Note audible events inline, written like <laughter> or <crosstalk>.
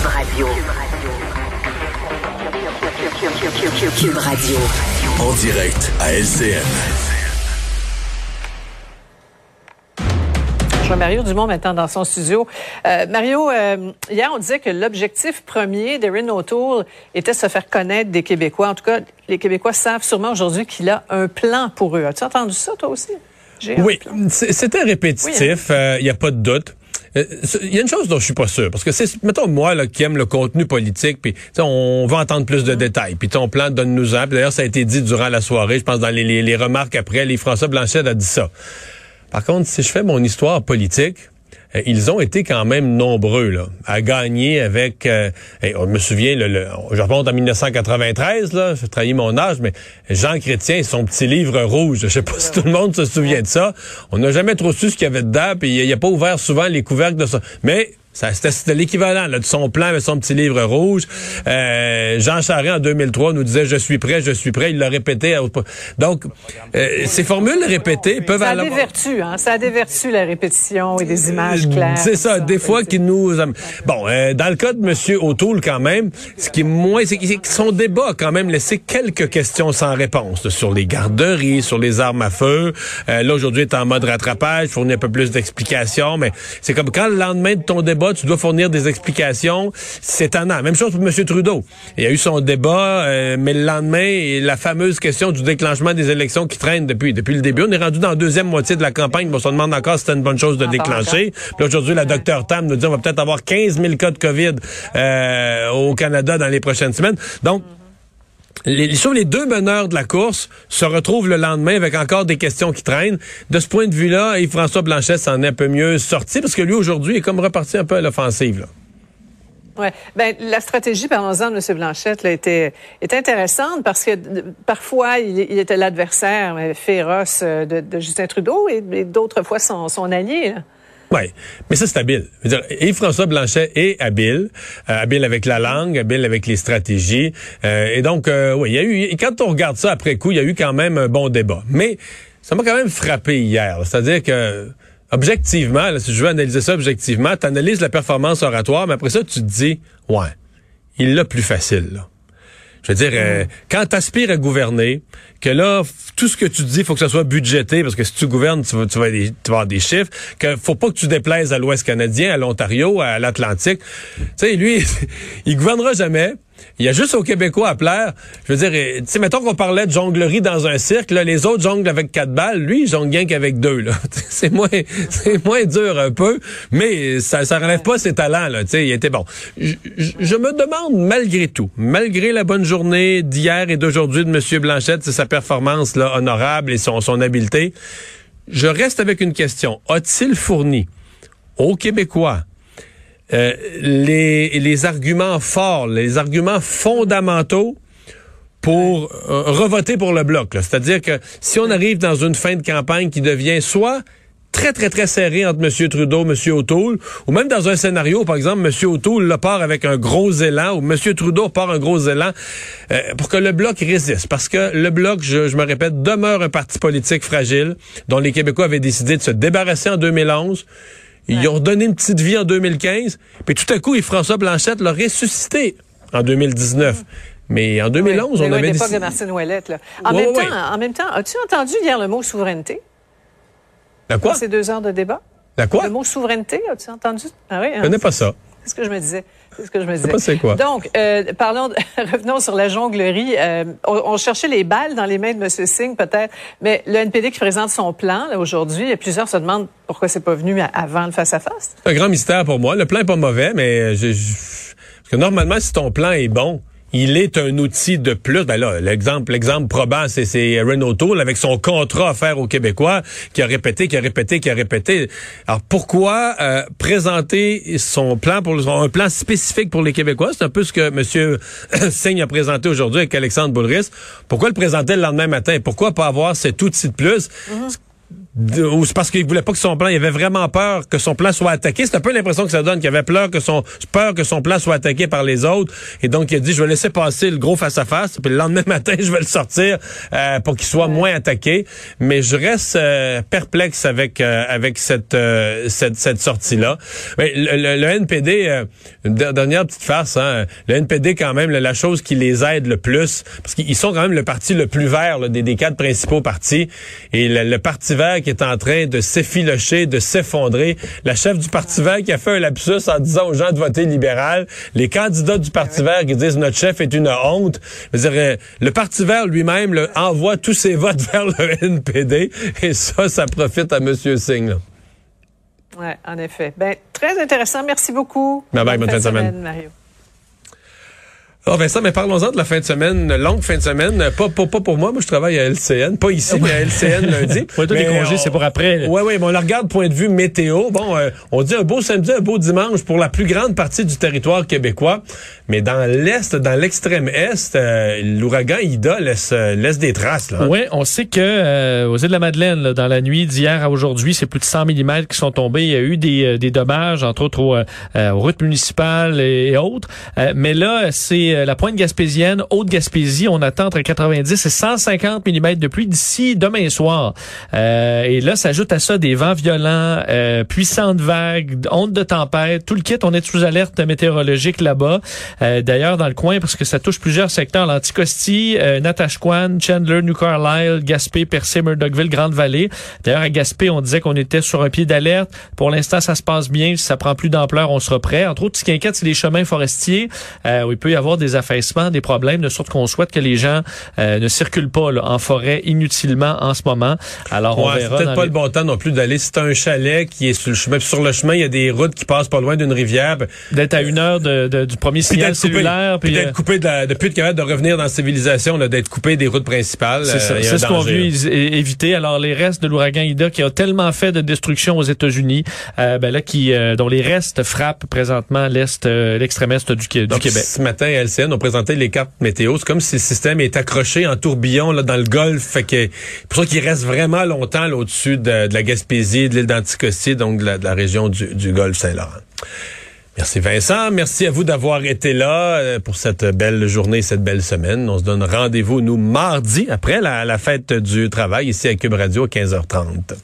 Cube Radio. Cube Radio. En direct à LCN. Je vois Mario Dumont maintenant dans son studio. Euh, Mario, euh, hier, on disait que l'objectif premier d'Erin O'Toole était de se faire connaître des Québécois. En tout cas, les Québécois savent sûrement aujourd'hui qu'il a un plan pour eux. As-tu entendu ça, toi aussi? Oui, c'était répétitif, il hein. n'y euh, a pas de doute. Il euh, y a une chose dont je suis pas sûr, parce que c'est, mettons moi là, qui aime le contenu politique, puis on va entendre plus de mm. détails, puis ton plan donne-nous-en. D'ailleurs, ça a été dit durant la soirée, je pense dans les, les, remarques après, les François Blanchet a dit ça. Par contre, si je fais mon histoire politique, ils ont été quand même nombreux là, à gagner avec. Euh, on me souvient, le, le, je remonte en 1993, là, je trahis mon âge, mais Jean Chrétien, son petit livre rouge. Je sais pas si tout le monde se souvient de ça. On n'a jamais trop su ce qu'il y avait dedans, puis il a pas ouvert souvent les couvercles de ça. Mais c'était l'équivalent de son plan avec son petit livre rouge. Euh, Jean Charest, en 2003, nous disait « Je suis prêt, je suis prêt ». Il l'a répété. Donc, euh, ces formules répétées peuvent... Ça a des vertus, hein? Ça a des vertus, la répétition et des images euh, claires. C'est ça, des fois qui nous... Bon, dans le cas de M. O'Toole, quand même, ce qui est moins... c'est que son débat a quand même laissé quelques questions sans réponse sur les garderies, sur les armes à feu. là, aujourd'hui, est en mode rattrapage, fournit un peu plus d'explications, mais c'est comme quand le lendemain de ton débat, tu dois fournir des explications. C'est étonnant. Même chose pour M. Trudeau. Il y a eu son débat, euh, mais le lendemain, la fameuse question du déclenchement des élections qui traînent depuis depuis le début. On est rendu dans la deuxième moitié de la campagne. on se demande encore si c'était une bonne chose de déclencher. Puis aujourd'hui, la docteur Tam nous dit on va peut-être avoir 15 000 cas de COVID euh, au Canada dans les prochaines semaines. Donc, les, les deux meneurs de la course se retrouvent le lendemain avec encore des questions qui traînent. De ce point de vue-là, Yves-François Blanchet s'en est un peu mieux sorti parce que lui, aujourd'hui, est comme reparti un peu à l'offensive. Ouais. Ben, la stratégie, parlons-en de M. Blanchette, là, était, intéressante parce que parfois, il, était l'adversaire féroce euh, de, Justin Trudeau et, d'autres fois son allié. Oui, mais ça, c'est habile. Et François Blanchet est habile, euh, habile avec la langue, habile avec les stratégies. Euh, et donc, euh, oui, il y a eu, quand on regarde ça après coup, il y a eu quand même un bon débat. Mais ça m'a quand même frappé hier. C'est-à-dire que, objectivement, si je veux analyser ça objectivement, tu analyses la performance oratoire, mais après ça, tu te dis, ouais, il l'a plus facile. Là. Je veux dire, euh, quand tu aspires à gouverner, que là, tout ce que tu dis, faut que ce soit budgété, parce que si tu gouvernes, tu vas, tu vas, avoir des chiffres, que faut pas que tu déplaises à l'Ouest canadien, à l'Ontario, à l'Atlantique. Tu sais, lui, <laughs> il gouvernera jamais. Il y a juste aux Québécois à plaire. Je veux dire, tu sais, mettons qu'on parlait de jonglerie dans un cirque, là, les autres jonglent avec quatre balles, lui, il jongle rien qu'avec deux, là. <laughs> c'est moins, <laughs> c'est moins dur un peu, mais ça, ça relève pas ses talents, là. Tu sais, il était bon. Je, me demande, malgré tout, malgré la bonne journée d'hier et d'aujourd'hui de M. Blanchette, performance, honorable et son, son habileté, je reste avec une question. A-t-il fourni aux Québécois euh, les, les arguments forts, les arguments fondamentaux pour euh, revoter pour le bloc. C'est-à-dire que si on arrive dans une fin de campagne qui devient soit très, très, très serré entre M. Trudeau, M. O'Toole, ou même dans un scénario, par exemple, M. O'Toole le part avec un gros élan, ou M. Trudeau part un gros élan, euh, pour que le Bloc résiste. Parce que le Bloc, je, je, me répète, demeure un parti politique fragile, dont les Québécois avaient décidé de se débarrasser en 2011, ils ont redonné une petite vie en 2015. Puis tout à coup, François Blanchette l'a ressuscité en 2019. Mais en 2011, on avait l'époque de Martine Ouellette. Là. En, même temps, en même temps, as-tu entendu hier le mot souveraineté? La quoi? ces deux heures de débat? La quoi? Le mot souveraineté, as-tu entendu? Ah oui, hein? Je connais pas ça. C'est ce que je me disais. C'est ce que je me disais. Pas c'est quoi. Donc, euh, parlons, <laughs> revenons sur la jonglerie. Euh, on, cherchait les balles dans les mains de M. Singh, peut-être, mais le NPD qui présente son plan aujourd'hui, plusieurs se demandent pourquoi c'est pas venu avant le face-à-face. C'est un grand mystère pour moi. Le plan est pas mauvais, mais je, je, parce que normalement, si ton plan est bon, il est un outil de plus. Ben là, l'exemple, l'exemple probant, c'est, c'est Renault Tool avec son contrat offert aux Québécois, qui a répété, qui a répété, qui a répété. Alors pourquoi euh, présenter son plan pour un plan spécifique pour les Québécois? C'est un peu ce que M. <coughs> Singh a présenté aujourd'hui avec Alexandre Boulris. Pourquoi le présenter le lendemain matin? Pourquoi pas avoir cet outil de plus? Mm-hmm. Ou c'est parce qu'il voulait pas que son plan, il avait vraiment peur que son plan soit attaqué. C'est un peu l'impression que ça donne, qu'il avait peur que son peur que son plan soit attaqué par les autres. Et donc il a dit, je vais laisser passer le gros face à face, puis le lendemain <laughs> matin, je vais le sortir euh, pour qu'il soit moins attaqué. Mais je reste euh, perplexe avec euh, avec cette, cette cette sortie là. Mais le, NPD, une dernière petite farce, hein, le NPD quand même, la chose qui les aide le plus, parce qu'ils sont quand même le parti le plus vert des, des quatre principaux partis, et le Parti vert qui est en train de s'effilocher, de s'effondrer. La chef du Parti vert qui a fait un lapsus en disant aux gens de voter libéral. Les candidats du Parti vert qui disent notre chef est une honte. Je euh, le Parti vert lui-même envoie tous ses votes <laughs> vers le NPD et ça, ça profite à M. Singh. Oui, en effet. Ben, très intéressant. Merci beaucoup. Bye bye, bonne, fin de semaine. Mario. Oh Vincent, mais parlons-en de la fin de semaine, longue fin de semaine. Pas, pas, pas pour moi, moi je travaille à LCN, pas ici, mais à LCN <laughs> lundi. ouais, les congés, c'est pour après. Oui, oui, mais on la regarde point de vue météo. Bon, euh, on dit un beau samedi, un beau dimanche pour la plus grande partie du territoire québécois. Mais dans l'Est, dans l'extrême Est, euh, l'ouragan Ida laisse, euh, laisse des traces. Là. Oui, on sait que aux îles de la Madeleine, dans la nuit d'hier à aujourd'hui, c'est plus de 100 mm qui sont tombés. Il y a eu des, des dommages, entre autres aux, routes municipales et, autres. mais là, c'est la pointe gaspésienne, Haute-Gaspésie, on attend entre 90 et 150 mm de pluie d'ici demain soir. Euh, et là, s'ajoute à ça des vents violents, euh, puissantes vagues, ondes de tempête, tout le kit. On est sous alerte météorologique là-bas. Euh, d'ailleurs, dans le coin, parce que ça touche plusieurs secteurs, l'Anticosti, euh, Natashquan, Chandler, New Carlisle, Gaspé, Percé, Murdochville, Grande-Vallée. D'ailleurs, à Gaspé, on disait qu'on était sur un pied d'alerte. Pour l'instant, ça se passe bien. Si ça prend plus d'ampleur, on sera prêt. Entre autres, ce qui inquiète, c'est les chemins forestiers euh, où il peut y avoir des affaires des problèmes, de sorte qu'on souhaite que les gens euh, ne circulent pas en forêt inutilement en ce moment. Alors, on verra. C'est peut-être pas le bon temps non plus d'aller. C'est un chalet qui est sur le chemin. Sur le chemin, il y a des routes qui passent pas loin d'une rivière. D'être à une heure de, du premier signal cellulaire. puis d'être euh, coupé, de, de plus être capable de revenir dans la civilisation, d'être coupé des routes principales. C'est euh, ce qu'on veut éviter. Alors, les restes de l'ouragan Ida qui a tellement fait de destruction aux États-Unis, ben là, qui, dont les restes frappent présentement l'est, l'extrême est du, du Québec. Ce matin, LCN, on présenter les cartes météo. C'est comme si le système est accroché en tourbillon là, dans le golfe. Fait que, pour ça qu'il reste vraiment longtemps au-dessus de, la Gaspésie, de l'île d'Anticosti, donc de la, région du, golfe Saint-Laurent. Merci Vincent. Merci à vous d'avoir été là euh, pour cette belle journée, cette belle semaine. On se donne rendez-vous, nous, mardi, après la fête du travail, ici à Cube Radio à 15h30.